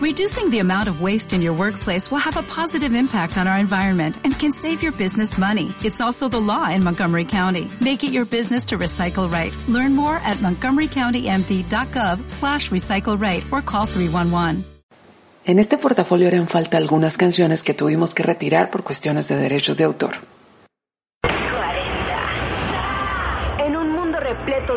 Reducing the amount of waste in your workplace will have a positive impact on our environment and can save your business money. It's also the law in Montgomery County. Make it your business to recycle right. Learn more at montgomerycountymd.gov slash recycle right or call 311. En este portafolio eran falta algunas canciones que tuvimos que retirar por cuestiones de derechos de autor.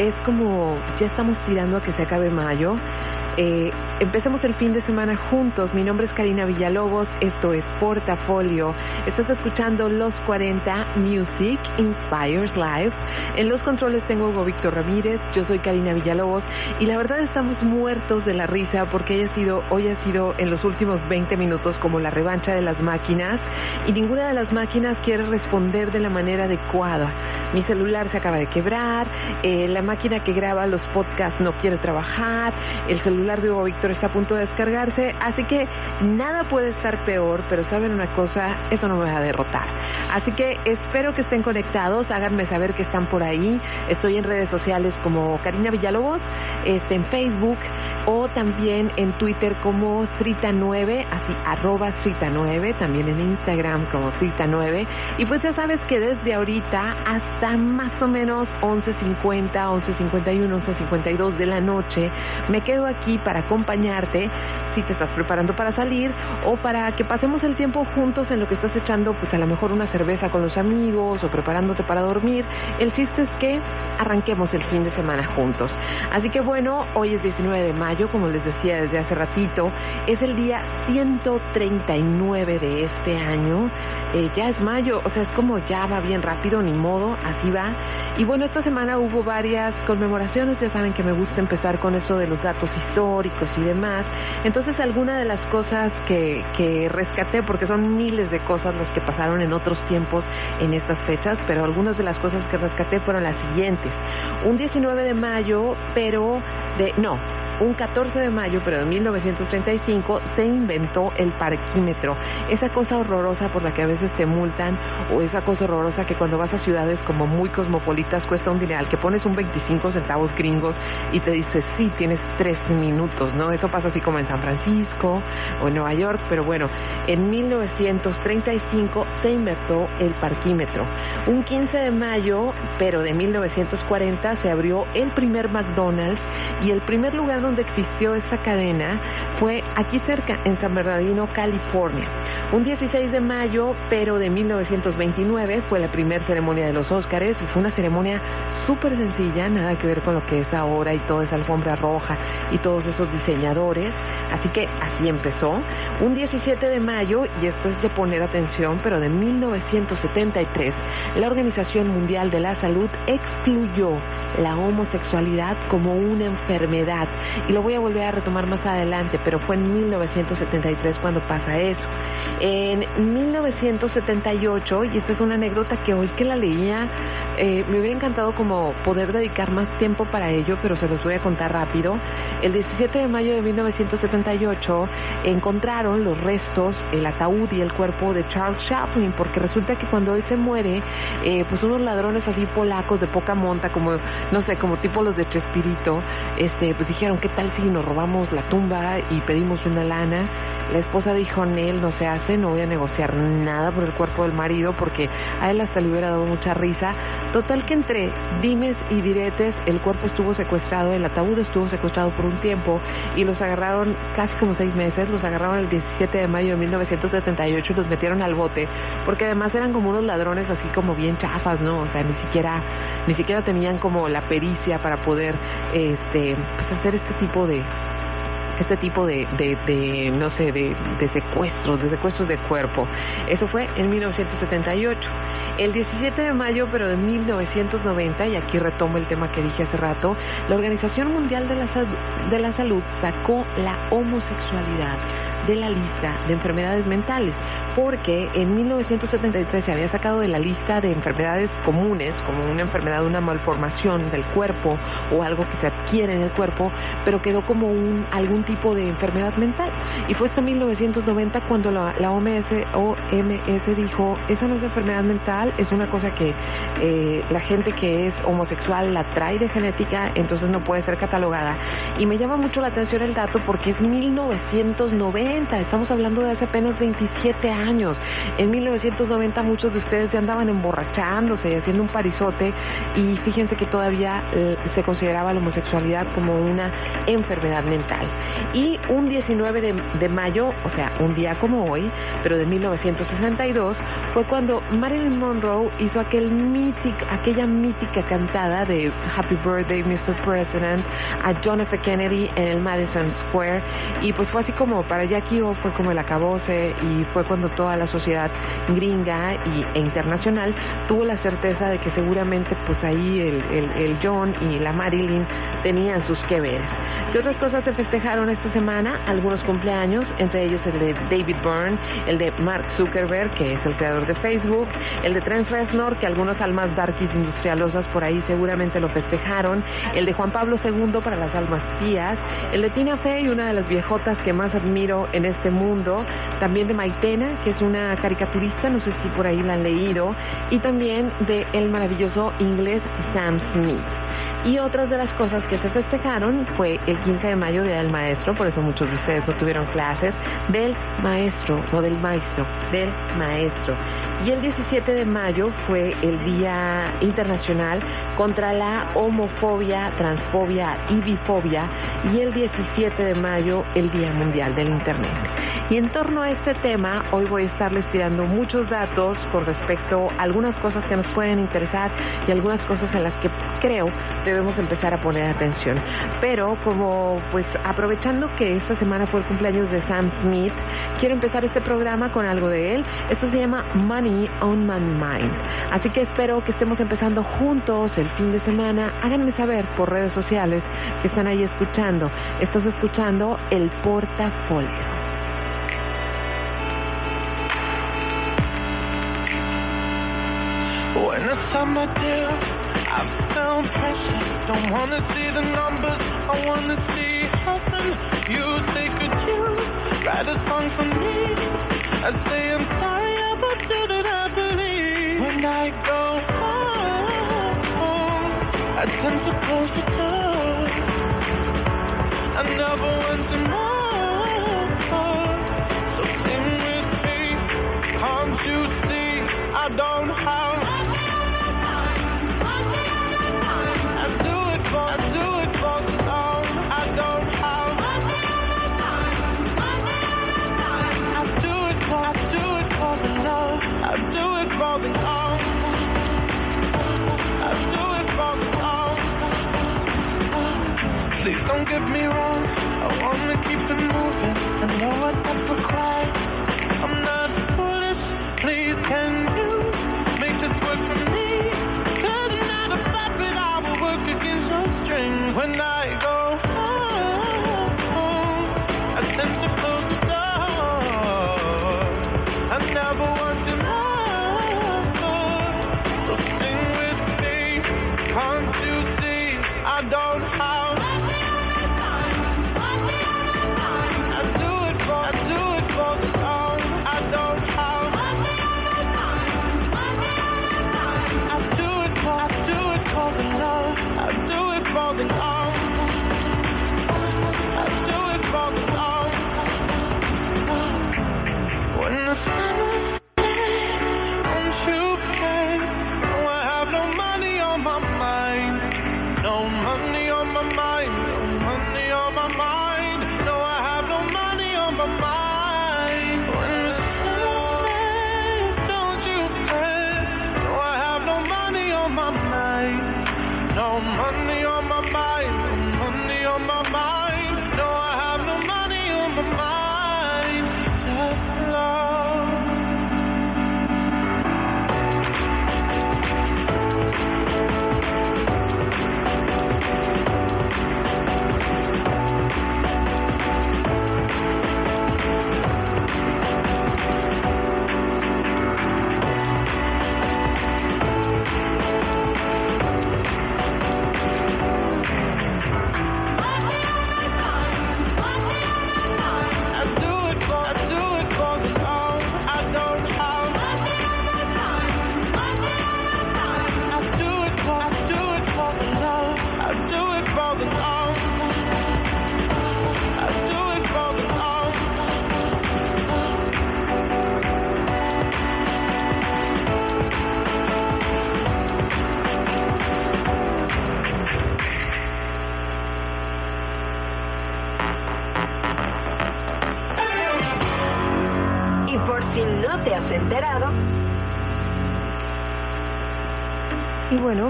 es como ya estamos tirando a que se acabe mayo eh, empecemos el fin de semana juntos. Mi nombre es Karina Villalobos, esto es Portafolio. Estás escuchando Los 40 Music Inspires Live. En los controles tengo Hugo Víctor Ramírez, yo soy Karina Villalobos y la verdad estamos muertos de la risa porque hoy ha sido, hoy ha sido en los últimos 20 minutos como la revancha de las máquinas y ninguna de las máquinas quiere responder de la manera adecuada. Mi celular se acaba de quebrar, eh, la máquina que graba los podcasts no quiere trabajar, el celular celular de Hugo Víctor está a punto de descargarse, así que nada puede estar peor, pero saben una cosa, eso no me va a derrotar. Así que espero que estén conectados, háganme saber que están por ahí. Estoy en redes sociales como Karina Villalobos, este, en Facebook o también en Twitter como Frita9, así arroba Frita9, también en Instagram como Frita9. Y pues ya sabes que desde ahorita hasta más o menos 11.50, 11.51, 11.52 de la noche me quedo aquí para acompañarte si te estás preparando para salir o para que pasemos el tiempo juntos en lo que estás echando, pues a lo mejor una cerveza con los amigos o preparándote para dormir. El chiste es que arranquemos el fin de semana juntos. Así que bueno, hoy es 19 de mayo, como les decía desde hace ratito, es el día 139 de este año. Eh, ya es mayo, o sea, es como ya va bien rápido, ni modo, así va. Y bueno, esta semana hubo varias conmemoraciones, ya saben que me gusta empezar con eso de los datos históricos y demás. Entonces, algunas de las cosas que, que rescaté, porque son miles de cosas las que pasaron en otros tiempos en estas fechas, pero algunas de las cosas que rescaté fueron las siguientes. Un 19 de mayo, pero de, no, un 14 de mayo, pero de 1935, se inventó el parquímetro. Esa cosa horrorosa por la que a veces te multan o esa cosa horrorosa que cuando vas a ciudades como muy cosmopolitas cuesta un dineral, que pones un 25 centavos gringos y te dice, sí, tienes tres minutos, ¿no? Eso pasa así como en San Francisco o en Nueva York, pero bueno, en 1935 se inventó el parquímetro. Un 15 de mayo, pero de 1940, se abrió el primer McDonald's y el primer lugar donde donde existió esta cadena fue aquí cerca, en San Bernardino, California. Un 16 de mayo, pero de 1929, fue la primera ceremonia de los Óscares. Fue una ceremonia súper sencilla, nada que ver con lo que es ahora y toda esa alfombra roja y todos esos diseñadores. Así que así empezó. Un 17 de mayo, y esto es de poner atención, pero de 1973, la Organización Mundial de la Salud excluyó la homosexualidad como una enfermedad. Y lo voy a volver a retomar más adelante, pero fue en 1973 cuando pasa eso. En 1978, y esta es una anécdota que hoy que la leía, eh, me hubiera encantado como poder dedicar más tiempo para ello, pero se los voy a contar rápido. El 17 de mayo de 1978 encontraron los restos, el ataúd y el cuerpo de Charles Chaplin, porque resulta que cuando él se muere, eh, pues unos ladrones así polacos de poca monta, como no sé, como tipo los de Chespirito, este, pues dijeron, ¿qué tal si nos robamos la tumba y pedimos una lana? La esposa dijo, Nel, no se hace, no voy a negociar nada por el cuerpo del marido porque a él hasta le hubiera dado mucha risa. Total que entre dimes y diretes, el cuerpo estuvo secuestrado, el ataúd estuvo secuestrado por un tiempo y los agarraron casi como seis meses, los agarraron el 17 de mayo de 1978 y los metieron al bote, porque además eran como unos ladrones así como bien chafas, ¿no? O sea, ni siquiera, ni siquiera tenían como la pericia para poder este, pues hacer este tipo de, este tipo de, de, no sé, de, de, secuestros, de secuestros de cuerpo. Eso fue en 1978. El 17 de mayo, pero de 1990, y aquí retomo el tema que dije hace rato, la Organización Mundial de la, de la Salud sacó la homosexualidad de la lista de enfermedades mentales, porque en 1973 se había sacado de la lista de enfermedades comunes, como una enfermedad, una malformación del cuerpo o algo que se adquiere en el cuerpo, pero quedó como un, algún tipo de enfermedad mental. Y fue hasta 1990 cuando la, OMS, OMS dijo, esa no es enfermedad mental, es una cosa que eh, la gente que es homosexual la trae de genética, entonces no puede ser catalogada. Y me llama mucho la atención el dato porque es 1990, estamos hablando de hace apenas 27 años. En 1990 muchos de ustedes ya andaban emborrachándose y haciendo un parizote y fíjense que todavía eh, se consideraba la homosexualidad como una enfermedad mental. Y un 19 de, mayo, o sea, un día como hoy, pero de 1962, fue cuando Marilyn Monroe hizo aquel mític, aquella mítica cantada de Happy Birthday, Mr. President, a John F. Kennedy en el Madison Square. Y pues fue así como para O fue como el acabose y fue cuando toda la sociedad gringa y, e internacional tuvo la certeza de que seguramente pues ahí el, el, John y la Marilyn tenían sus que ver. ¿Qué otras cosas se festejaron esta semana? Algunos cumpleaños, entre ellos el de David Byrne, el de Mark Zuckerberg, que es el creador de Facebook, el de Trent Reznor, que algunos almas darkies industrialosas por ahí seguramente lo festejaron, el de Juan Pablo II para las almas tías, el de Tina Fey, una de las viejotas que más admiro en este mundo, también de Maitena, que es una caricaturista, no sé si por ahí la han leído, y también de el maravilloso inglés Sam Smith. Y otras de las cosas que se festejaron fue el 15 de mayo, Día del Maestro, por eso muchos de ustedes no tuvieron clases, del maestro, no del maestro, del maestro. Y el 17 de mayo fue el Día Internacional contra la Homofobia, Transfobia y Bifobia. Y el 17 de mayo el Día Mundial del Internet. Y en torno a este tema, hoy voy a estarles tirando muchos datos con respecto a algunas cosas que nos pueden interesar y algunas cosas en las que creo debemos empezar a poner atención. Pero como pues aprovechando que esta semana fue el cumpleaños de Sam Smith, quiero empezar este programa con algo de él. Esto se llama Money on My Mind. Así que espero que estemos empezando juntos el fin de semana. Háganme saber por redes sociales que están ahí escuchando. Estás escuchando el portafolio. I say I'm sorry I believe. When I go home, I tend to close the door. I never want to know. So sing with me, can't you see I don't have Please don't get me wrong. I wanna keep it moving. I know what that requires. I'm not foolish. Please, can you make this work for me? Cause not a puppet, I will work against your string when I go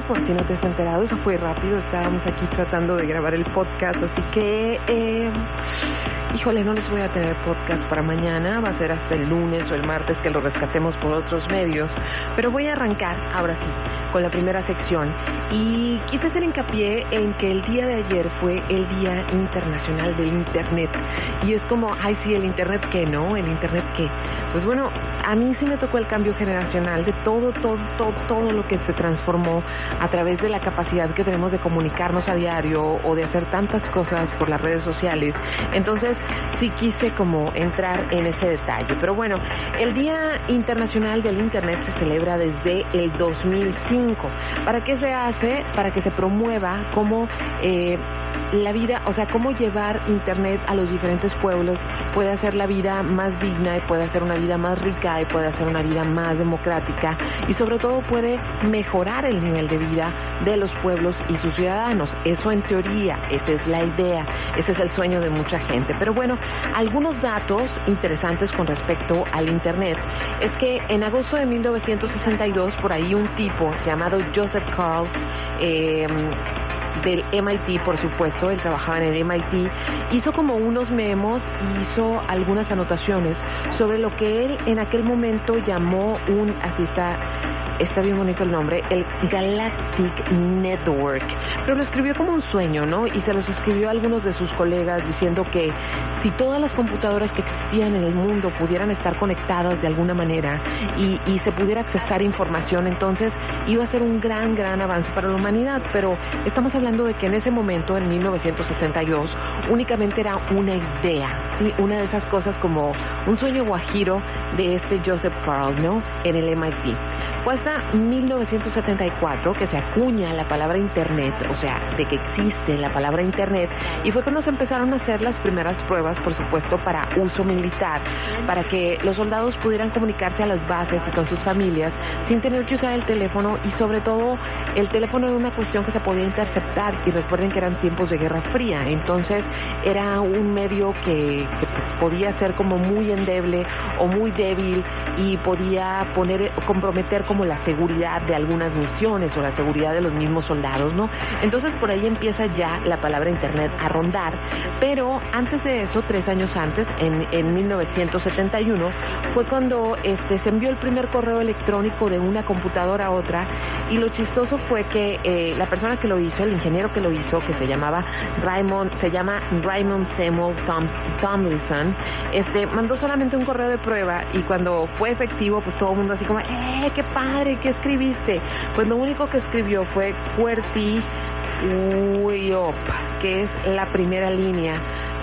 bueno, por si no te has enterado, eso fue rápido. Estábamos aquí tratando de grabar el podcast, así que, eh, híjole, no les voy a tener podcast para mañana. Va a ser hasta el lunes o el martes que lo rescatemos por otros medios. Pero voy a arrancar, ahora sí, con la primera sección. Y quise hacer hincapié en que el día de ayer fue el Día Internacional del Internet. Y es como, ay, sí, el Internet qué, ¿no? El Internet qué. Pues bueno, a mí sí me tocó el cambio generacional de todo, todo, todo, todo lo que se transformó a través de la capacidad que tenemos de comunicarnos a diario o de hacer tantas cosas por las redes sociales. Entonces, sí quise como entrar en ese detalle. Pero bueno, el Día Internacional del Internet se celebra desde el 2005. ¿Para qué se hace? Para que se promueva como eh, la vida, o sea, cómo llevar Internet a los diferentes pueblos puede hacer la vida más digna y puede hacer una vida más rica y puede hacer una vida más democrática y sobre todo puede mejorar el nivel de vida de los pueblos y sus ciudadanos. Eso en teoría, esa es la idea, ese es el sueño de mucha gente. Pero bueno, algunos datos interesantes con respecto al Internet es que en agosto de 1962, por ahí un tipo llamado Joseph Carl, eh, del MIT, por supuesto, él trabajaba en el MIT, hizo como unos memos hizo algunas anotaciones sobre lo que él en aquel momento llamó un, así está, está bien bonito el nombre, el Galactic Network. Pero lo escribió como un sueño, ¿no? Y se los escribió a algunos de sus colegas diciendo que si todas las computadoras que existían en el mundo pudieran estar conectadas de alguna manera y, y se pudiera accesar información, entonces iba a ser un gran, gran avance para la humanidad. Pero estamos hablando de que en ese momento, en 1962, únicamente era una idea, ¿sí? una de esas cosas como un sueño guajiro de este Joseph Carl, ¿no? En el MIT. Fue hasta 1974 que se acuña la palabra Internet, o sea, de que existe la palabra Internet, y fue cuando se empezaron a hacer las primeras pruebas, por supuesto, para uso militar, para que los soldados pudieran comunicarse a las bases y con sus familias sin tener que usar el teléfono y sobre todo el teléfono era una cuestión que se podía interceptar y recuerden que eran tiempos de Guerra Fría, entonces era un medio que, podía ser como muy endeble o muy débil y podía poner comprometer como la seguridad de algunas misiones o la seguridad de los mismos soldados, ¿no? Entonces por ahí empieza ya la palabra internet a rondar, pero antes de eso, tres años antes, en, en 1971, fue cuando este, se envió el primer correo electrónico de una computadora a otra y lo chistoso fue que eh, la persona que lo hizo, el ingeniero que lo hizo, que se llamaba Raymond, se llama Raymond Samuel Tom, Tomlinson, este, mandó solamente un correo de prueba y cuando fue efectivo, pues todo el mundo así como, ¡eh, qué padre! ¿Qué escribiste? Pues lo único que escribió fue UIOP, que es la primera línea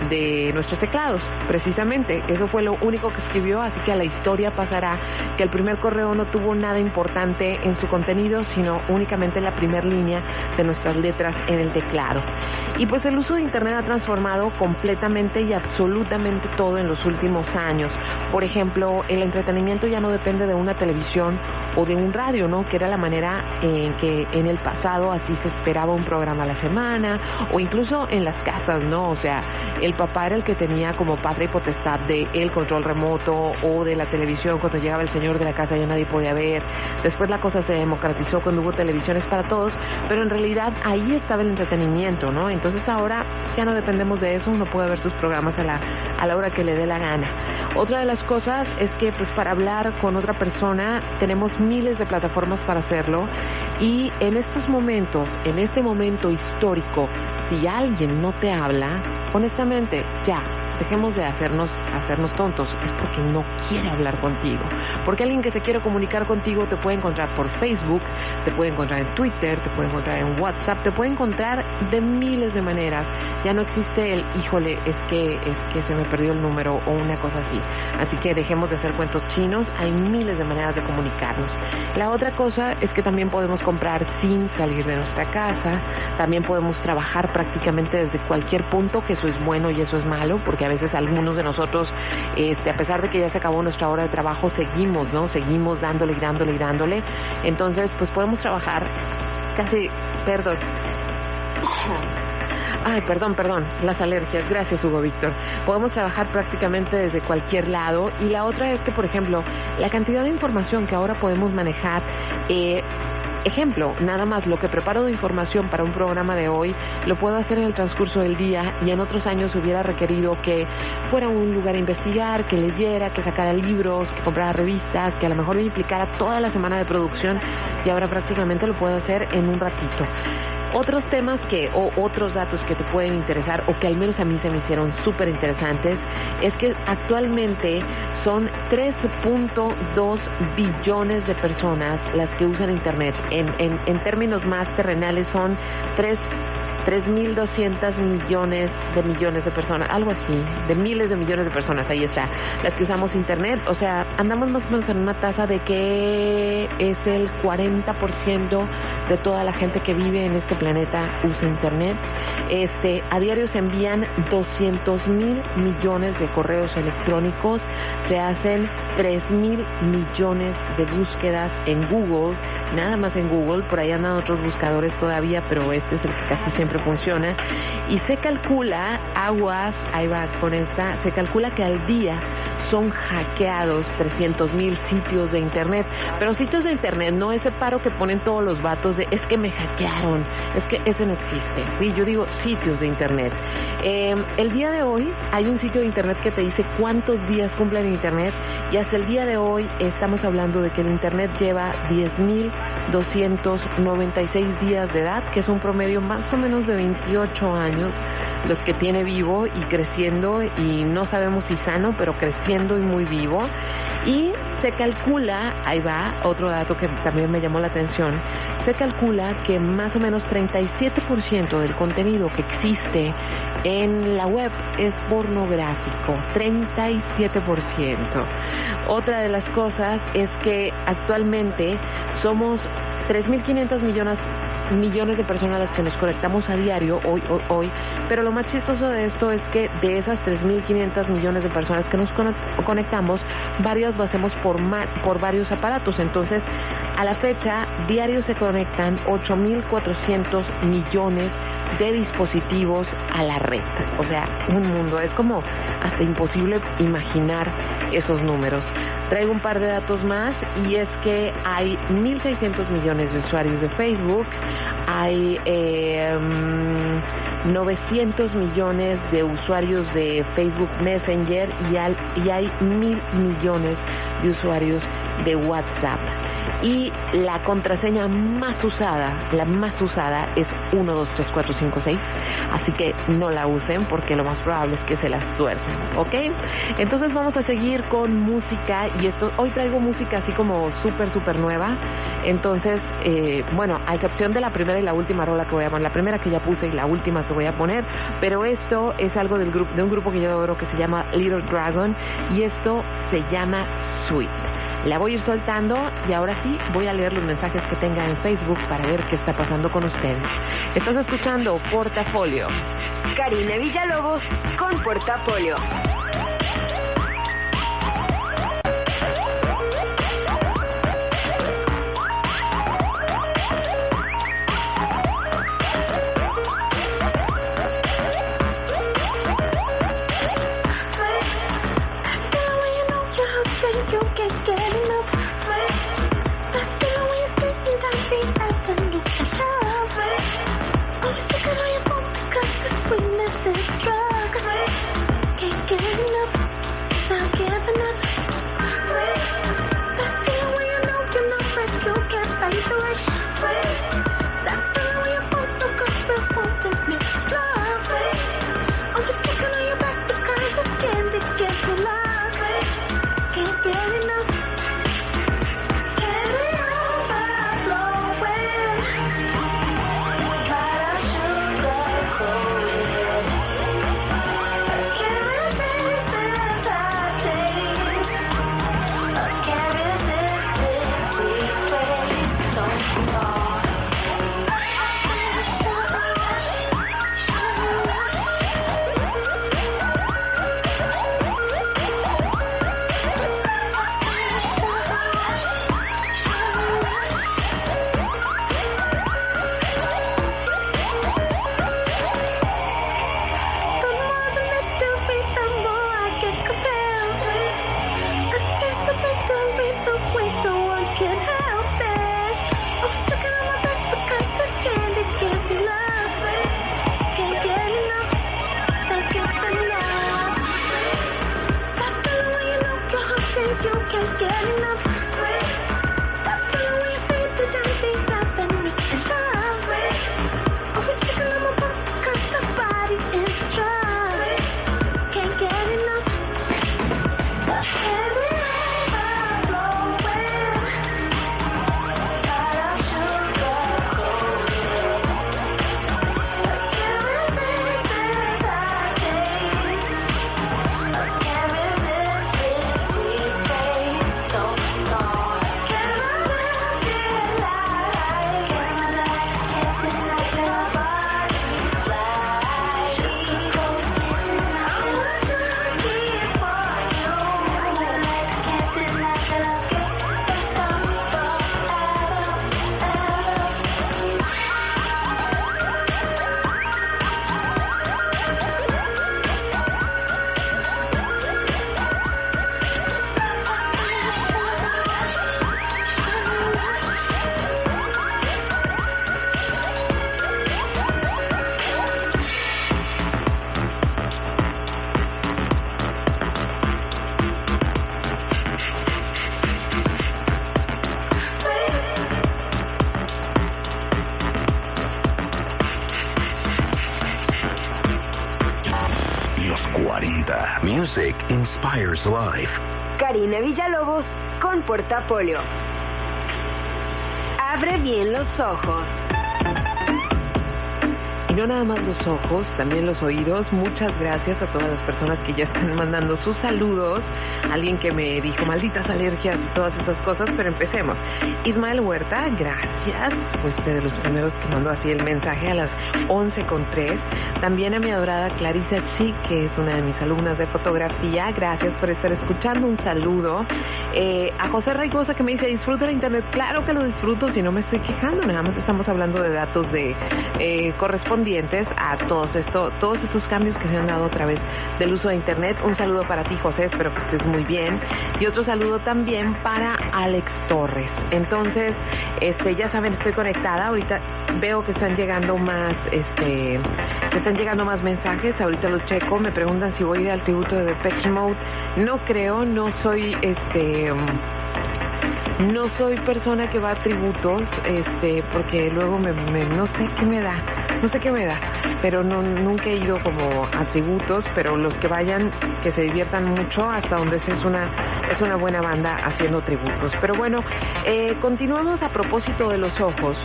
de nuestros teclados, precisamente. Eso fue lo único que escribió, así que a la historia pasará que el primer correo no tuvo nada importante en su contenido, sino únicamente la primera línea de nuestras letras en el teclado. Y pues el uso de Internet ha transformado completamente y absolutamente todo en los últimos años. Por ejemplo, el entretenimiento ya no depende de una televisión o de un radio, ¿no? Que era la manera en que en el pasado así se esperaba un programa a la semana o incluso en las casas, ¿no? O sea, el papá era el que tenía como padre y potestad de el control remoto o de la televisión cuando llegaba el señor de la casa ya nadie podía ver. Después la cosa se democratizó cuando hubo televisiones para todos, pero en realidad ahí estaba el entretenimiento, ¿no? Entonces ahora ya no dependemos de eso, uno puede ver sus programas a la, a la hora que le dé la gana. Otra de las cosas es que pues para hablar con otra persona tenemos miles de plataformas para hacerlo y en estos momentos, en este momento histórico, si alguien no te habla, honestamente, ya, dejemos de hacernos, hacernos tontos, es porque no quiere hablar contigo. Porque alguien que se quiere comunicar contigo te puede encontrar por Facebook, te puede encontrar en Twitter, te puede encontrar en WhatsApp, te puede encontrar de miles de maneras. Ya no existe el, híjole, es que, es que se me perdió el número o una cosa así. Así que dejemos de hacer cuentos chinos, hay miles de maneras de comunicarnos. La otra cosa es que también podemos comprar sin salir de nuestra casa, también podemos trabajar prácticamente desde cualquier punto, que eso es bueno y eso es malo, porque a veces algunos de nosotros, este, a pesar de que ya se acabó nuestra hora de trabajo, seguimos, ¿no? Seguimos dándole y dándole y dándole. Entonces, pues podemos trabajar casi, perdón, Ay, perdón, perdón, las alergias. Gracias, Hugo Víctor. Podemos trabajar prácticamente desde cualquier lado. Y la otra es que, por ejemplo, la cantidad de información que ahora podemos manejar eh, Ejemplo, nada más lo que preparo de información para un programa de hoy lo puedo hacer en el transcurso del día y en otros años hubiera requerido que fuera a un lugar a investigar, que leyera, que sacara libros, que comprara revistas, que a lo mejor me implicara toda la semana de producción y ahora prácticamente lo puedo hacer en un ratito. Otros temas que, o otros datos que te pueden interesar, o que al menos a mí se me hicieron súper interesantes, es que actualmente son 3.2 billones de personas las que usan Internet. En, en, términos más terrenales son 3 3.200 millones de millones de personas, algo así, de miles de millones de personas, ahí está, las que usamos Internet. O sea, andamos más o menos en una tasa de que es el 40% de toda la gente que vive en este planeta usa Internet. Este, a diario se envían 200 mil millones de correos electrónicos, se hacen 3 mil millones de búsquedas en Google, nada más en Google, por ahí andan otros buscadores todavía, pero este es el que casi siempre funciona. Y se calcula, aguas, ahí va esta, se calcula que al día son hackeados 300 mil sitios de internet. Pero sitios de internet, no ese paro que ponen todos los vatos de es que me hackearon, es que ese no existe. Sí, yo digo sitios de internet. Eh, el día de hoy hay un sitio de internet que te dice cuántos días cumple el internet y hasta el día de hoy estamos hablando de que el internet lleva 10.296 días de edad, que es un promedio más o menos de 28 años los que tiene vivo y creciendo y no sabemos si sano, pero creciendo y muy vivo. Y se calcula, ahí va, otro dato que también me llamó la atención, se calcula que más o menos 37% del contenido que existe en la web es pornográfico, 37%. Otra de las cosas es que actualmente somos 3.500 millones millones de personas a las que nos conectamos a diario hoy, hoy, hoy, pero lo más chistoso de esto es que de esas 3.500 millones de personas que nos conectamos, varias lo hacemos por, por varios aparatos. Entonces, a la fecha, diario se conectan 8.400 millones de dispositivos a la red. O sea, un mundo. Es como hasta imposible imaginar esos números. Traigo un par de datos más y es que hay 1.600 millones de usuarios de Facebook, hay 900 em, millones de usuarios de Facebook Messenger y y hay mil millones de usuarios de WhatsApp y la contraseña más usada, la más usada es 1, 2, 3, 4, 5, 6. Así que no la usen porque lo más probable es que se las tuercen, ¿ok? Entonces vamos a seguir con música y esto, hoy traigo música así como súper, súper nueva. Entonces, eh, bueno, a excepción de la primera y la última rola que voy a poner, la primera que ya puse y la última que voy a poner, pero esto es algo del grupo, de un grupo que yo adoro que se llama Little Dragon y esto se llama Sweet. La voy a ir soltando y ahora sí voy a leer los mensajes que tenga en Facebook para ver qué está pasando con ustedes. Estás escuchando Portafolio. Karina Villalobos con Portafolio. Life. Karina Villalobos con Portafolio. Abre bien los ojos. Y no nada más los ojos, también los oídos. Muchas gracias a todas las personas que ya están mandando sus saludos. Alguien que me dijo malditas alergias y todas esas cosas, pero empecemos. Ismael Huerta, gracias. Fuiste de los primeros que mandó así el mensaje a las 11 con 3. También a mi adorada Clarisa Chi, que es una de mis alumnas de fotografía. Gracias por estar escuchando. Un saludo. Eh, a José Raigosa que me dice, disfruta el internet. Claro que lo disfruto, si no me estoy quejando. Nada más estamos hablando de datos de eh, correspondientes a todos esto, todos estos cambios que se han dado a través del uso de internet. Un saludo para ti, José. Espero que estés muy bien. Y otro saludo también para Alex Torres. Entonces, este, ya saben, estoy conectada. Ahorita veo que están llegando más, este, están llegando más mensajes. Ahorita los checo. Me preguntan si voy al tributo de Depeche Mode. No creo, no soy, este, no soy persona que va a tributos, este, porque luego me, me- no sé qué me da, no sé qué me da, pero no, nunca he ido como a tributos, pero los que vayan, que se diviertan mucho, hasta donde es una, es una buena banda haciendo tributos. Pero bueno, eh, continuamos a propósito de los ojos,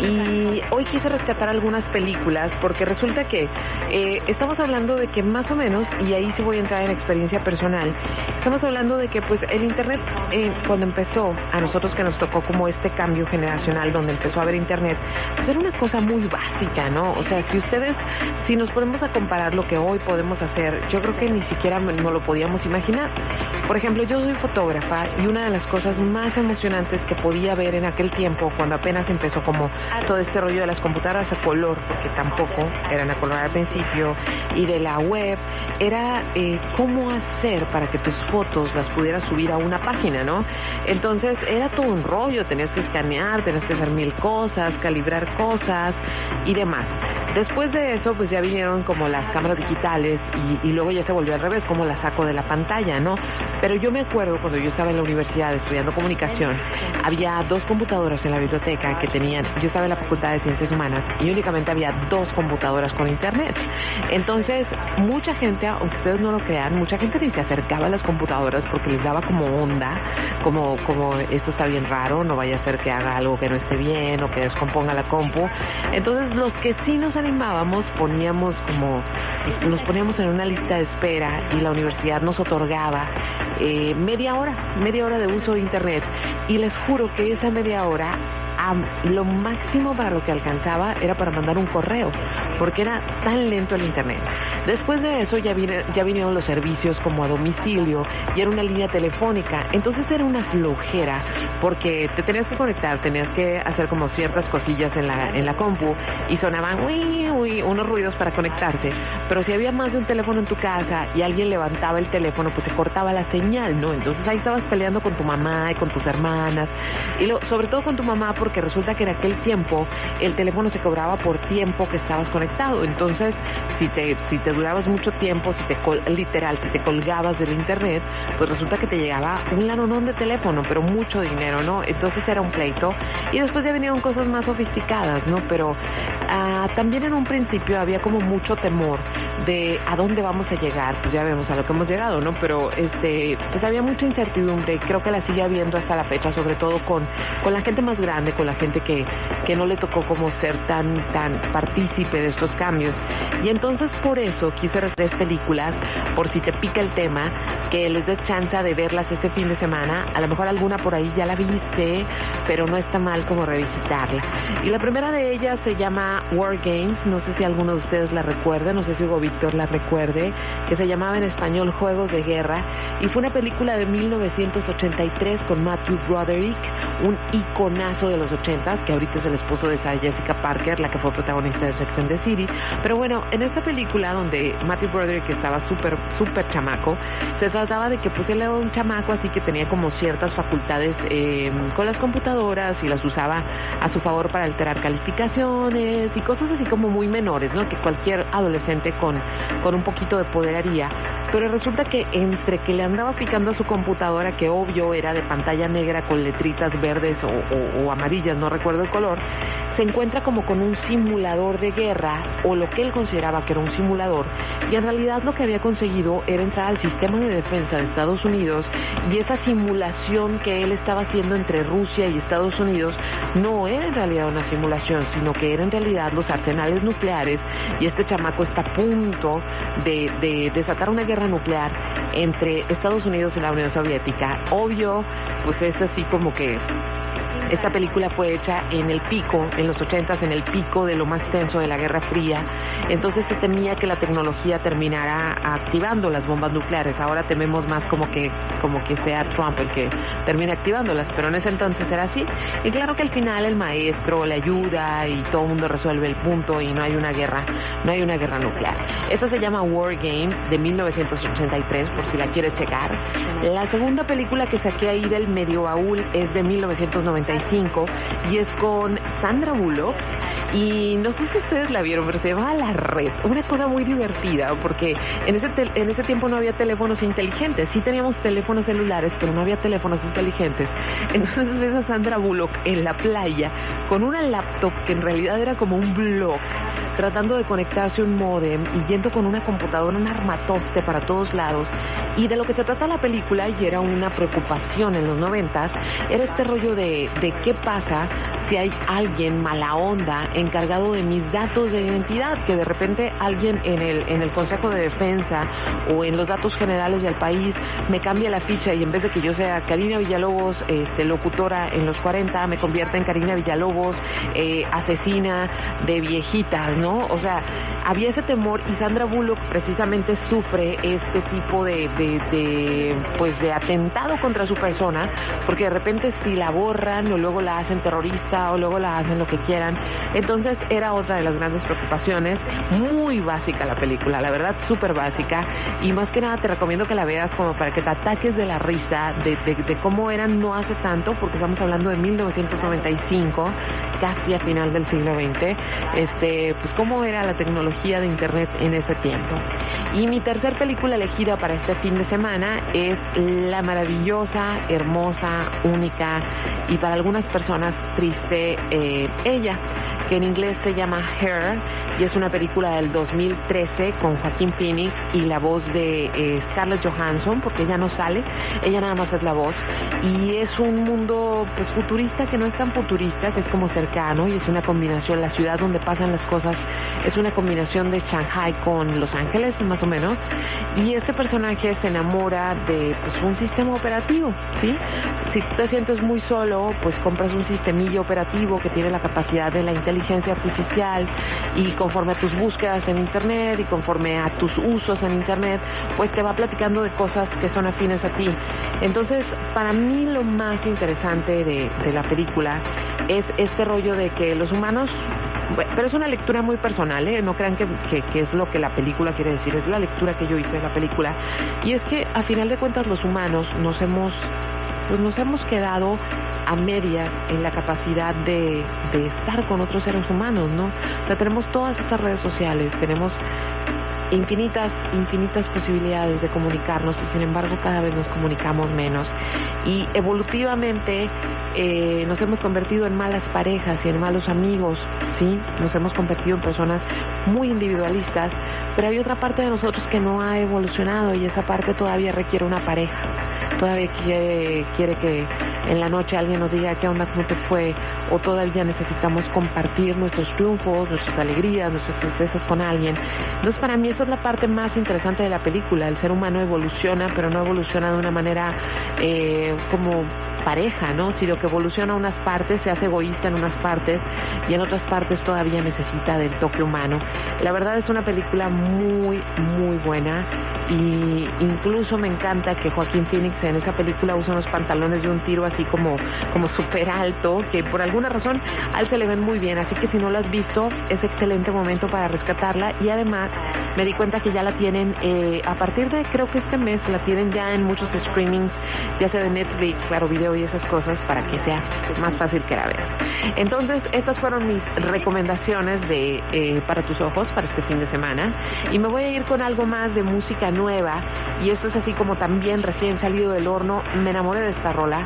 y hoy quise rescatar algunas películas, porque resulta que eh, estamos hablando de que más o menos, y ahí sí voy a entrar en experiencia personal, estamos hablando de que pues el internet eh, cuando empezó a nosotros que nos tocó como este cambio generacional donde empezó a haber internet pues era una cosa muy básica no o sea si ustedes si nos ponemos a comparar lo que hoy podemos hacer yo creo que ni siquiera no lo podíamos imaginar por ejemplo yo soy fotógrafa y una de las cosas más emocionantes que podía ver en aquel tiempo cuando apenas empezó como todo este rollo de las computadoras a color porque tampoco eran a color al principio y de la web era eh, cómo hacer para que tus fotos las pudieras subir a una página, ¿no? Entonces era todo un rollo, tenías que escanear, tenías que hacer mil cosas, calibrar cosas y demás. Después de eso, pues ya vinieron como las cámaras digitales y, luego ya se volvió al revés, como la saco de la pantalla, ¿no? Pero yo me acuerdo cuando yo estaba en la universidad estudiando comunicación, había dos computadoras en la biblioteca que tenían, yo estaba en la Facultad de Ciencias Humanas y únicamente había dos computadoras con internet. Entonces, mucha gente, aunque ustedes no lo crean, mucha gente ni se acercaba a las computadoras porque les daba como onda, como, como esto está bien raro, no vaya a ser que haga algo que no esté bien o que descomponga la compu. Entonces, los que sí nos animábamos, poníamos como, nos poníamos en una lista de espera y la universidad nos otorgaba eh, media hora, media hora de uso de internet. Y les juro que esa media hora am- lo máximo para que alcanzaba era para mandar un correo, porque era tan lento el internet. Después de eso ya, vine- ya vinieron los servicios como a domicilio y era una línea telefónica, entonces era una flojera, porque te tenías que conectar, tenías que hacer como ciertas cosillas en la, en la compu y sonaban uy, uy, unos ruidos para conectarse, pero si había más de un teléfono en tu casa y alguien levantaba el teléfono, pues se cortaba la señal, ¿no? Entonces ahí estabas peleando con tu mamá y con tus hermanas, y lo- sobre todo con tu mamá, porque porque resulta que en aquel tiempo el teléfono se cobraba por tiempo que estabas conectado. Entonces, si te, si te durabas mucho tiempo, si te literal, si te colgabas del internet, pues resulta que te llegaba un lanonón de teléfono, pero mucho dinero, ¿no? Entonces era un pleito. Y después ya vinieron cosas más sofisticadas, ¿no? Pero ah, también en un principio había como mucho temor de a dónde vamos a llegar, pues ya vemos a lo que hemos llegado, ¿no? Pero este, pues había mucha incertidumbre, creo que la sigue habiendo hasta la fecha, sobre todo con, con la gente más grande, con la gente que, que no le tocó como ser tan, tan partícipe de estos cambios. Y entonces por eso quise tres películas, por si te pica el tema, que les des chance de verlas este fin de semana. A lo mejor alguna por ahí ya la viste, pero no está mal como revisitarla. Y la primera de ellas se llama War Games, no sé si alguno de ustedes la recuerde, no sé si Hugo Víctor la recuerde, que se llamaba en español Juegos de Guerra, y fue una película de 1983 con Matthew Broderick, un iconazo de los 80 que ahorita es el esposo de Sarah Jessica Parker, la que fue protagonista de Sex and the City. Pero bueno, en esta película donde Matthew Broderick estaba súper, súper chamaco, se trataba de que pues él era un chamaco así que tenía como ciertas facultades eh, con las computadoras y las usaba a su favor para alterar calificaciones y cosas así como muy menores, ¿no? Que cualquier adolescente con, con un poquito de poder haría. Pero resulta que entre que le andaba picando a su computadora, que obvio era de pantalla negra con letritas verdes o amarillas, no recuerdo el color, se encuentra como con un simulador de guerra, o lo que él consideraba que era un simulador, y en realidad lo que había conseguido era entrar al sistema de defensa de Estados Unidos, y esa simulación que él estaba haciendo entre Rusia y Estados Unidos no era en realidad una simulación, sino que era en realidad los arsenales nucleares, y este chamaco está a punto de, de desatar una guerra nuclear entre Estados Unidos y la Unión Soviética. Obvio, pues es así como que esta película fue hecha en el pico, en los ochentas, en el pico de lo más tenso de la Guerra Fría. Entonces se temía que la tecnología terminara activando las bombas nucleares. Ahora tememos más como que, como que sea Trump el que termine activándolas, pero en ese entonces era así. Y claro que al final el maestro le ayuda y todo el mundo resuelve el punto y no hay una guerra, no hay una guerra nuclear. Esta se llama War Game de 1983, por si la quieres checar. La segunda película que saqué ahí del medio baúl es de 1995 y es con Sandra Bullock. Y no sé si ustedes la vieron, pero se llama La Red. Una cosa muy divertida, porque en ese, tel- en ese tiempo no había teléfonos inteligentes. Sí teníamos teléfonos celulares, pero no había teléfonos inteligentes. Entonces ves a Sandra Bullock en la playa con una laptop que en realidad era como un blog tratando de conectarse a un modem y yendo con una computadora, un armatoste para todos lados. Y de lo que se trata la película, y era una preocupación en los noventas, era este rollo de qué pasa si hay alguien mala onda encargado de mis datos de identidad, que de repente alguien en el, en el Consejo de Defensa o en los datos generales del país me cambia la ficha y en vez de que yo sea Karina Villalobos, este, locutora en los 40, me convierta en Karina Villalobos, eh, asesina de viejitas, ¿no? O sea, había ese temor y Sandra Bullock precisamente sufre este tipo de, de, pues de atentado contra su persona, porque de repente si la borran o luego la hacen terrorista o luego la hacen lo que quieran, entonces era otra de las grandes preocupaciones, muy básica la película, la verdad súper básica. Y más que nada te recomiendo que la veas como para que te ataques de la risa de, de, de cómo eran no hace tanto, porque estamos hablando de 1995, casi a final del siglo XX, este, pues cómo era la tecnología de internet en ese tiempo. Y mi tercer película elegida para este fin de semana es la maravillosa, hermosa, única y para algunas personas triste eh, Ella, que en inglés se llama Her y es una película del 2013 con Joaquín Phoenix y la voz de eh, Scarlett Johansson, porque ella no sale, ella nada más es la voz y es un mundo pues futurista que no es tan futurista, que es como cercano y es una combinación, la ciudad donde pasan las cosas es una combinación de Shanghai con Los Ángeles más o menos y este personaje se enamora de pues un sistema operativo, ¿sí? Si tú te sientes muy solo, pues compras un sistemillo operativo que tiene la capacidad de la inteligencia artificial y conforme a tus búsquedas en internet y conforme a tus usos en internet, pues te va platicando de cosas que son afines a ti. Entonces, para mí lo más interesante de, de la película es este rollo de que los humanos pero es una lectura muy personal, ¿eh? no crean que, es lo que la película quiere decir, es la lectura que yo hice de la película. Y es que a final de cuentas los humanos nos hemos, pues nos hemos quedado a medias en la capacidad de, de estar con otros seres humanos, ¿no? O sea, tenemos todas estas redes sociales, tenemos infinitas, infinitas posibilidades de comunicarnos y sin embargo cada vez nos comunicamos menos. Y evolutivamente eh, nos hemos convertido en malas parejas y en malos amigos, ¿sí? Nos hemos convertido en personas muy individualistas, pero hay otra parte de nosotros que no ha evolucionado y esa parte todavía requiere una pareja. Todavía quiere, quiere que en la noche alguien nos diga qué onda, cómo te fue, o todavía necesitamos compartir nuestros triunfos, nuestras alegrías, nuestras tristezas con alguien. Entonces para mí es la parte más interesante de la película. El ser humano evoluciona, pero no evoluciona de una manera eh, como pareja, ¿no? Sino que evoluciona unas partes, se hace egoísta en unas partes y en otras partes todavía necesita del toque humano. La verdad es una película muy, muy buena y incluso me encanta que Joaquín Phoenix en esa película usa unos pantalones de un tiro así como, como súper alto, que por alguna razón a él se le ven muy bien, así que si no la has visto es excelente momento para rescatarla y además me di cuenta que ya la tienen eh, a partir de creo que este mes la tienen ya en muchos streamings, ya sea de Netflix, claro, y esas cosas para que sea más fácil que la veas. Entonces, estas fueron mis recomendaciones de eh, para tus ojos para este fin de semana y me voy a ir con algo más de música nueva y esto es así como también recién salido del horno, me enamoré de esta rola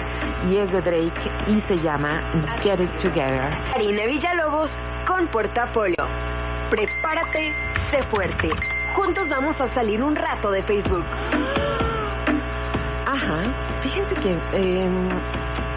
y es de Drake y se llama Get It Together. Karina Villalobos con Portafolio. Prepárate, sé fuerte. Juntos vamos a salir un rato de Facebook. Ajá, fíjense que eh,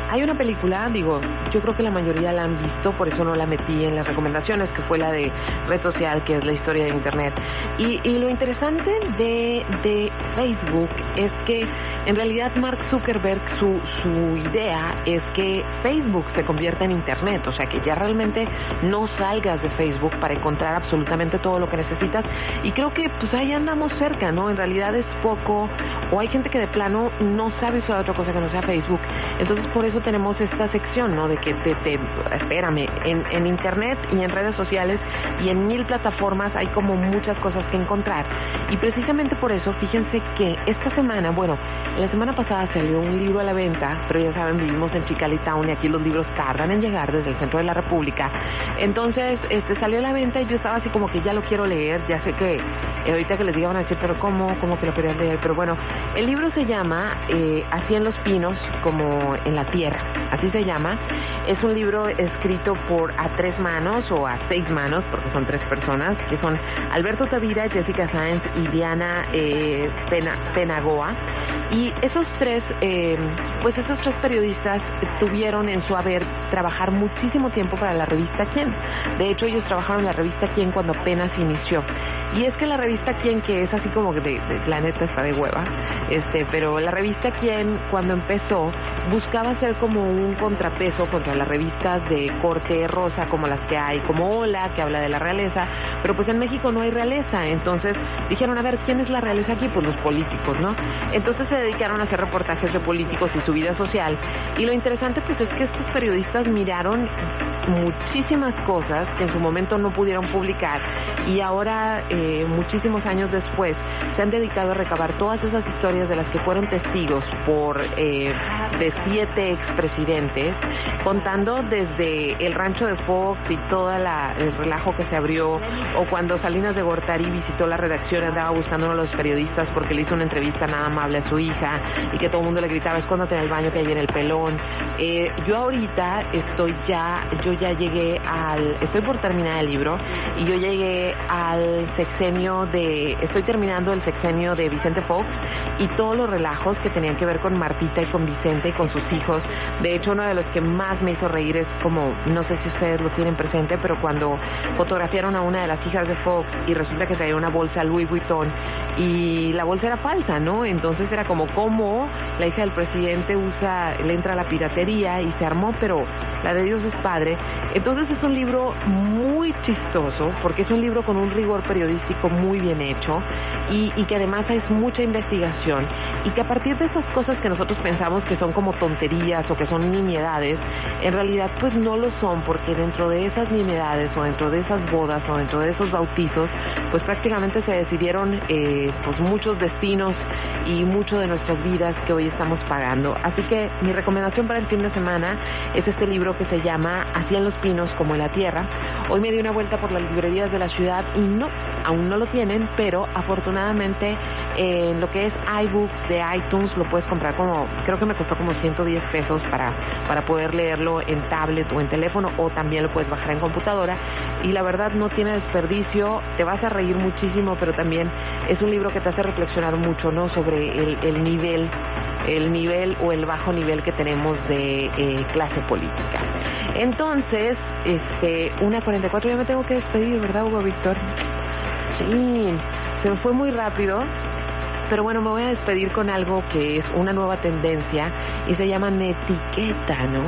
hay una película, digo, yo creo que la mayoría la han visto, por eso no la metí en las recomendaciones, que fue la de Red Social, que es la historia de Internet. Y, y lo interesante de, de Facebook es que en realidad Mark Zuckerberg, su, su idea es que Facebook se convierta en Internet, o sea, que ya realmente no salgas de Facebook para encontrar absolutamente todo lo que necesitas. Y creo que pues ahí andamos cerca, ¿no? En realidad es poco, o hay gente que de plano no sabe usar otra cosa que no sea Facebook. Entonces por eso tenemos esta sección, ¿no? De que te, te espérame, en, en internet y en redes sociales y en mil plataformas hay como muchas cosas que encontrar. Y precisamente por eso, fíjense que esta semana, bueno, la semana pasada salió un libro a la venta, pero ya saben, vivimos en Chicali Town y aquí los libros tardan en llegar desde el centro de la República. Entonces, este salió a la venta y yo estaba así como que ya lo quiero leer, ya sé que eh, ahorita que les diga van a decir, pero ¿cómo? ¿Cómo que lo querías leer? Pero bueno, el libro se llama eh, Así en los pinos, como en la tierra. Así se llama. Es un libro escrito por a tres manos o a seis manos, porque son tres personas, que son Alberto Tavira, Jessica Sáenz y Diana eh, Pena, Penagoa. Y esos tres, eh, pues esos tres periodistas tuvieron en su haber trabajar muchísimo tiempo para la revista Quién. De hecho, ellos trabajaron en la revista Quién cuando apenas inició. Y es que la revista Quién, que es así como que de, de, la neta está de hueva, este, pero la revista Quién, cuando empezó, buscaba ser como un contrapeso contra las revistas de corte rosa como las que hay, como Hola, que habla de la realeza, pero pues en México no hay realeza, entonces dijeron, a ver, ¿quién es la realeza aquí? Pues los políticos, ¿no? Entonces dedicaron a hacer reportajes de políticos y su vida social, y lo interesante pues es que estos periodistas miraron muchísimas cosas que en su momento no pudieron publicar y ahora eh, muchísimos años después se han dedicado a recabar todas esas historias de las que fueron testigos por eh, de siete expresidentes contando desde el rancho de Fox y todo el relajo que se abrió o cuando Salinas de Gortari visitó la redacción andaba buscando a los periodistas porque le hizo una entrevista nada amable a su hija y que todo el mundo le gritaba escóndate en el baño que hay en el pelón eh, yo ahorita estoy ya yo ya llegué al, estoy por terminar el libro y yo llegué al sexenio de, estoy terminando el sexenio de Vicente Fox y todos los relajos que tenían que ver con Martita y con Vicente y con sus hijos. De hecho, uno de los que más me hizo reír es como, no sé si ustedes lo tienen presente, pero cuando fotografiaron a una de las hijas de Fox y resulta que traía una bolsa Louis Vuitton y la bolsa era falsa, ¿no? Entonces era como, ¿cómo la hija del presidente usa, le entra la piratería y se armó, pero la de Dios es padre. Entonces es un libro muy chistoso, porque es un libro con un rigor periodístico muy bien hecho y, y, que además es mucha investigación y que a partir de esas cosas que nosotros pensamos que son como tonterías o que son nimiedades, en realidad pues no lo son, porque dentro de esas nimiedades o dentro de esas bodas o dentro de esos bautizos, pues prácticamente se decidieron eh, pues muchos destinos y mucho de nuestras vidas que hoy estamos pagando. Así que mi recomendación para el fin de semana es este libro que se llama Así en los pinos como en la tierra. Hoy me di una vuelta por las librerías de la ciudad y no, aún no lo tienen, pero afortunadamente en lo que es iBooks de iTunes lo puedes comprar como, creo que me costó como 110 pesos para, para poder leerlo en tablet o en teléfono o también lo puedes bajar en computadora y la verdad no tiene desperdicio, te vas a reír muchísimo, pero también es un libro que te hace reflexionar mucho, ¿no? Sobre el nivel el nivel o el bajo nivel que tenemos de eh, clase política. Entonces, este, una 44 ya me tengo que despedir, ¿verdad, Hugo Víctor? Sí, se me fue muy rápido. Pero bueno, me voy a despedir con algo que es una nueva tendencia y se llama netiqueta, ¿no?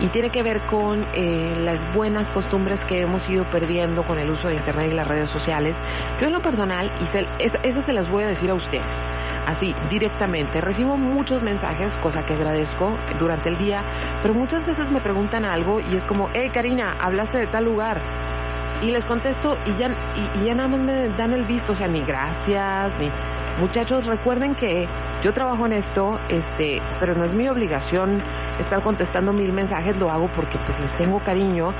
Y tiene que ver con eh, las buenas costumbres que hemos ido perdiendo con el uso de Internet y las redes sociales. Yo en lo personal, y se, eso se las voy a decir a ustedes así directamente. Recibo muchos mensajes, cosa que agradezco durante el día, pero muchas veces me preguntan algo y es como, hey Karina, hablaste de tal lugar. Y les contesto y ya, y, ya nada más me dan el visto, o sea, ni gracias, ni Muchachos, recuerden que yo trabajo en esto, este, pero no es mi obligación estar contestando mil mensajes, lo hago porque pues les tengo cariño.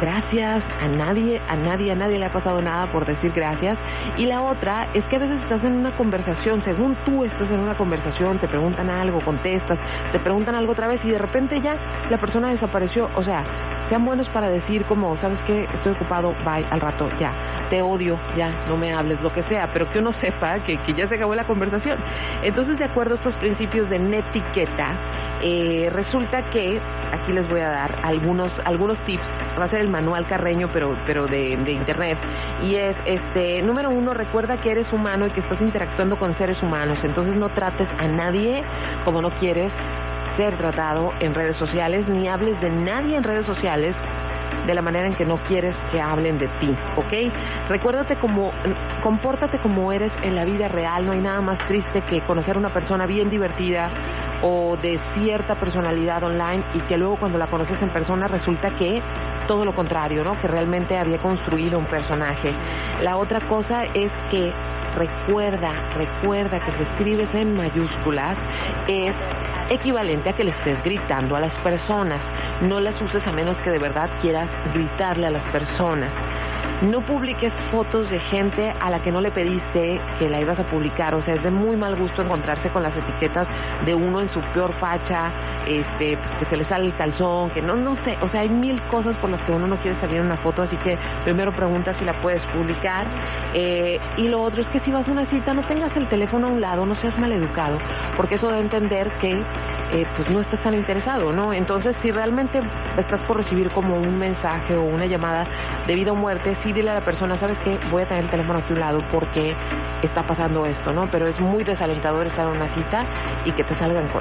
Gracias a nadie, a nadie, a nadie le ha pasado nada por decir gracias. Y la otra es que a veces estás en una conversación, según tú estás en una conversación, te preguntan algo, contestas, te preguntan algo otra vez y de repente ya la persona desapareció. O sea, sean buenos para decir como, ¿sabes qué? Estoy ocupado, bye, al rato, ya, te odio, ya, no me hables, lo que sea, pero que uno sepa que, que ya se acabó la conversación. Entonces, de acuerdo a estos principios de netiqueta, eh, resulta que, aquí les voy a dar algunos, algunos tips, va a ser el manual carreño, pero, pero de, de internet, y es, este, número uno, recuerda que eres humano y que estás interactuando con seres humanos, entonces no trates a nadie como no quieres ser tratado en redes sociales, ni hables de nadie en redes sociales de la manera en que no quieres que hablen de ti, ¿ok? Recuérdate como, compórtate como eres en la vida real, no hay nada más triste que conocer a una persona bien divertida o de cierta personalidad online y que luego cuando la conoces en persona resulta que todo lo contrario, ¿no? Que realmente había construido un personaje. La otra cosa es que recuerda, recuerda que si escribes en mayúsculas es equivalente a que le estés gritando a las personas. No las uses a menos que de verdad quieras gritarle a las personas. No publiques fotos de gente a la que no le pediste que la ibas a publicar. O sea, es de muy mal gusto encontrarse con las etiquetas de uno en su peor facha, este, pues, que se le sale el calzón, que no, no sé. O sea, hay mil cosas por las que uno no quiere salir en una foto, así que primero pregunta si la puedes publicar. Eh, y lo otro es que si vas a una cita no tengas el teléfono a un lado, no seas maleducado, porque eso da a entender que eh, pues no estás tan interesado, ¿no? Entonces, si realmente estás por recibir como un mensaje o una llamada de vida o muerte, sí dile a la persona, ¿sabes qué? Voy a tener el teléfono aquí a un lado porque está pasando esto, ¿no? Pero es muy desalentador estar en una cita y que te salgan eso.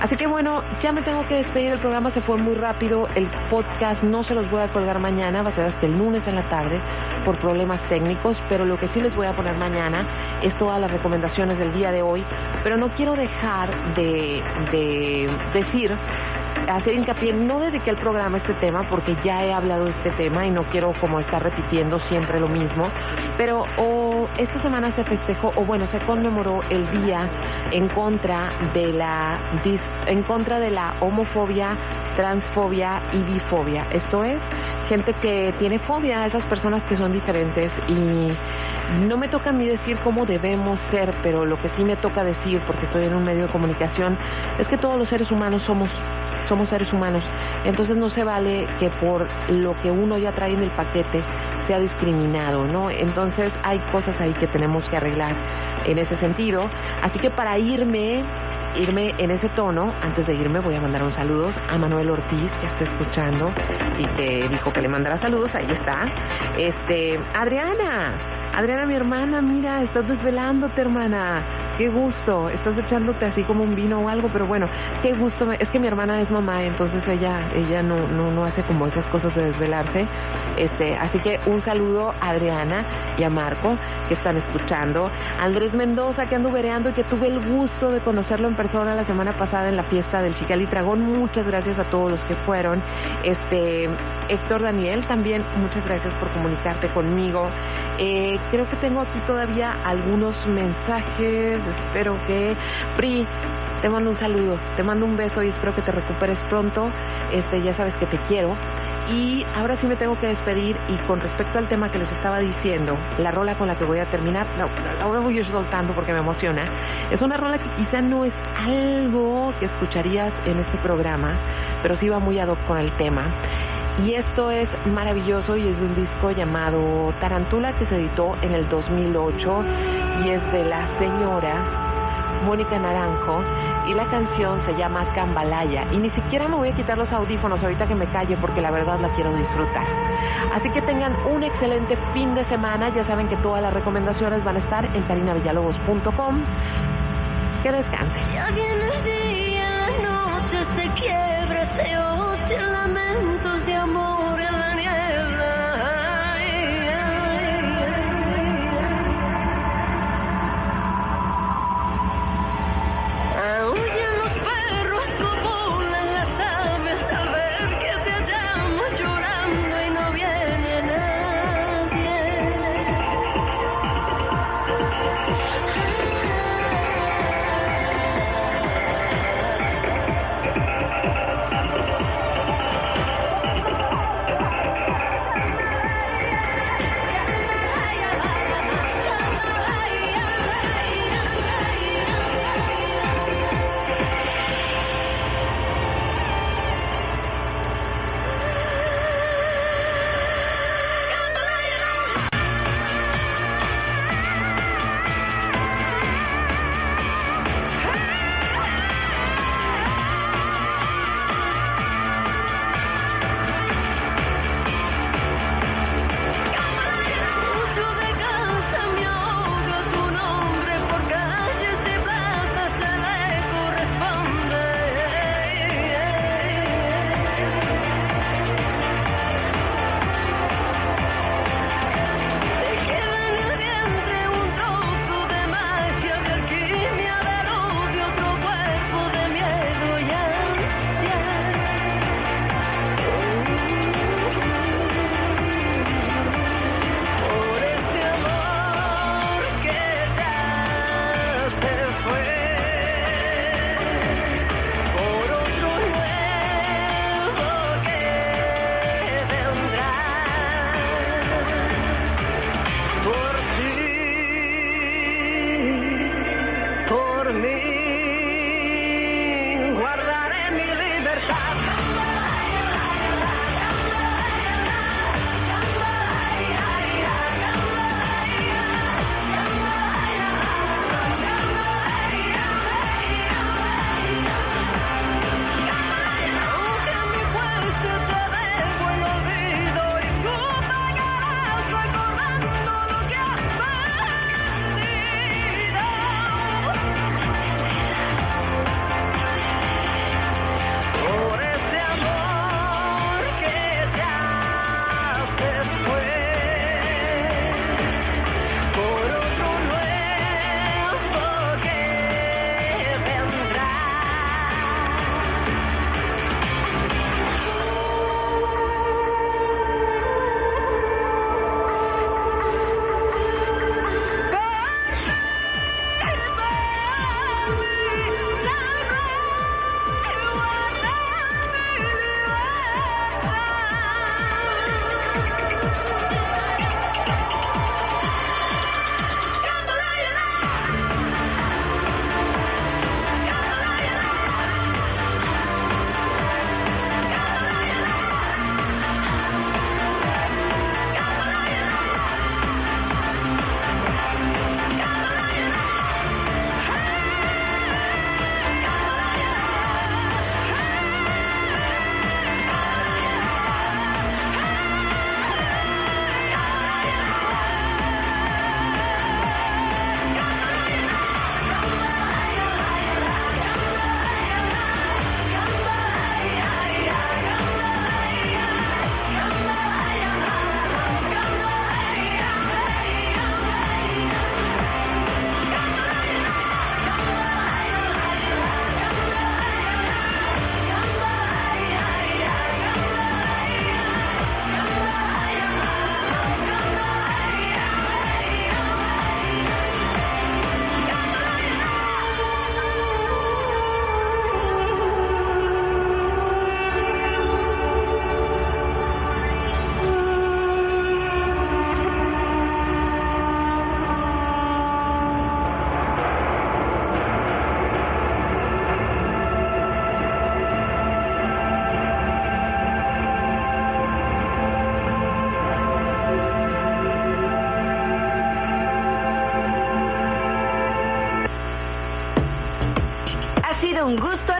Así que bueno, ya me tengo que despedir, el programa se fue muy rápido, el podcast no se los voy a colgar mañana, va a ser hasta el lunes en la tarde por problemas técnicos, pero lo que sí les voy a poner mañana es todas las recomendaciones del día de hoy, pero no quiero dejar de, de decir hacer hincapié, no dediqué el programa a este tema porque ya he hablado de este tema y no quiero como estar repitiendo siempre lo mismo, pero o esta semana se festejó, o bueno, se conmemoró el día en contra de la, en contra de la homofobia, transfobia y bifobia. Esto es, gente que tiene fobia a esas personas que son diferentes y no me toca a mí decir cómo debemos ser, pero lo que sí me toca decir, porque estoy en un medio de comunicación, es que todos los seres humanos somos somos seres humanos. Entonces no se vale que por lo que uno ya trae en el paquete sea discriminado, ¿no? Entonces hay cosas ahí que tenemos que arreglar en ese sentido. Así que para irme irme en ese tono, antes de irme voy a mandar un saludo a Manuel Ortiz que está escuchando y que dijo que le mandara saludos, ahí está. Este, Adriana, Adriana, mi hermana, mira, estás desvelándote, hermana. Qué gusto. Estás echándote así como un vino o algo, pero bueno, qué gusto. Es que mi hermana es mamá, entonces ella ella no no no hace como esas cosas de desvelarse. Este, así que un saludo a Adriana y a Marco que están escuchando. Andrés Mendoza que ando vereando y que tuve el gusto de conocerlo en persona la semana pasada en la fiesta del Chicali Dragón. Muchas gracias a todos los que fueron. Este, Héctor Daniel también, muchas gracias por comunicarte conmigo. Eh, Creo que tengo aquí todavía algunos mensajes. Espero que... Pri, te mando un saludo, te mando un beso y espero que te recuperes pronto. Este, ya sabes que te quiero. Y ahora sí me tengo que despedir y con respecto al tema que les estaba diciendo, la rola con la que voy a terminar, ahora voy a ir soltando porque me emociona, es una rola que quizá no es algo que escucharías en este programa, pero sí va muy ad hoc con el tema. Y esto es maravilloso y es de un disco llamado Tarantula que se editó en el 2008 y es de la señora Mónica Naranjo y la canción se llama Cambalaya y ni siquiera me voy a quitar los audífonos ahorita que me calle porque la verdad la quiero disfrutar. Así que tengan un excelente fin de semana, ya saben que todas las recomendaciones van a estar en carinavillalobos.com. Que descansen.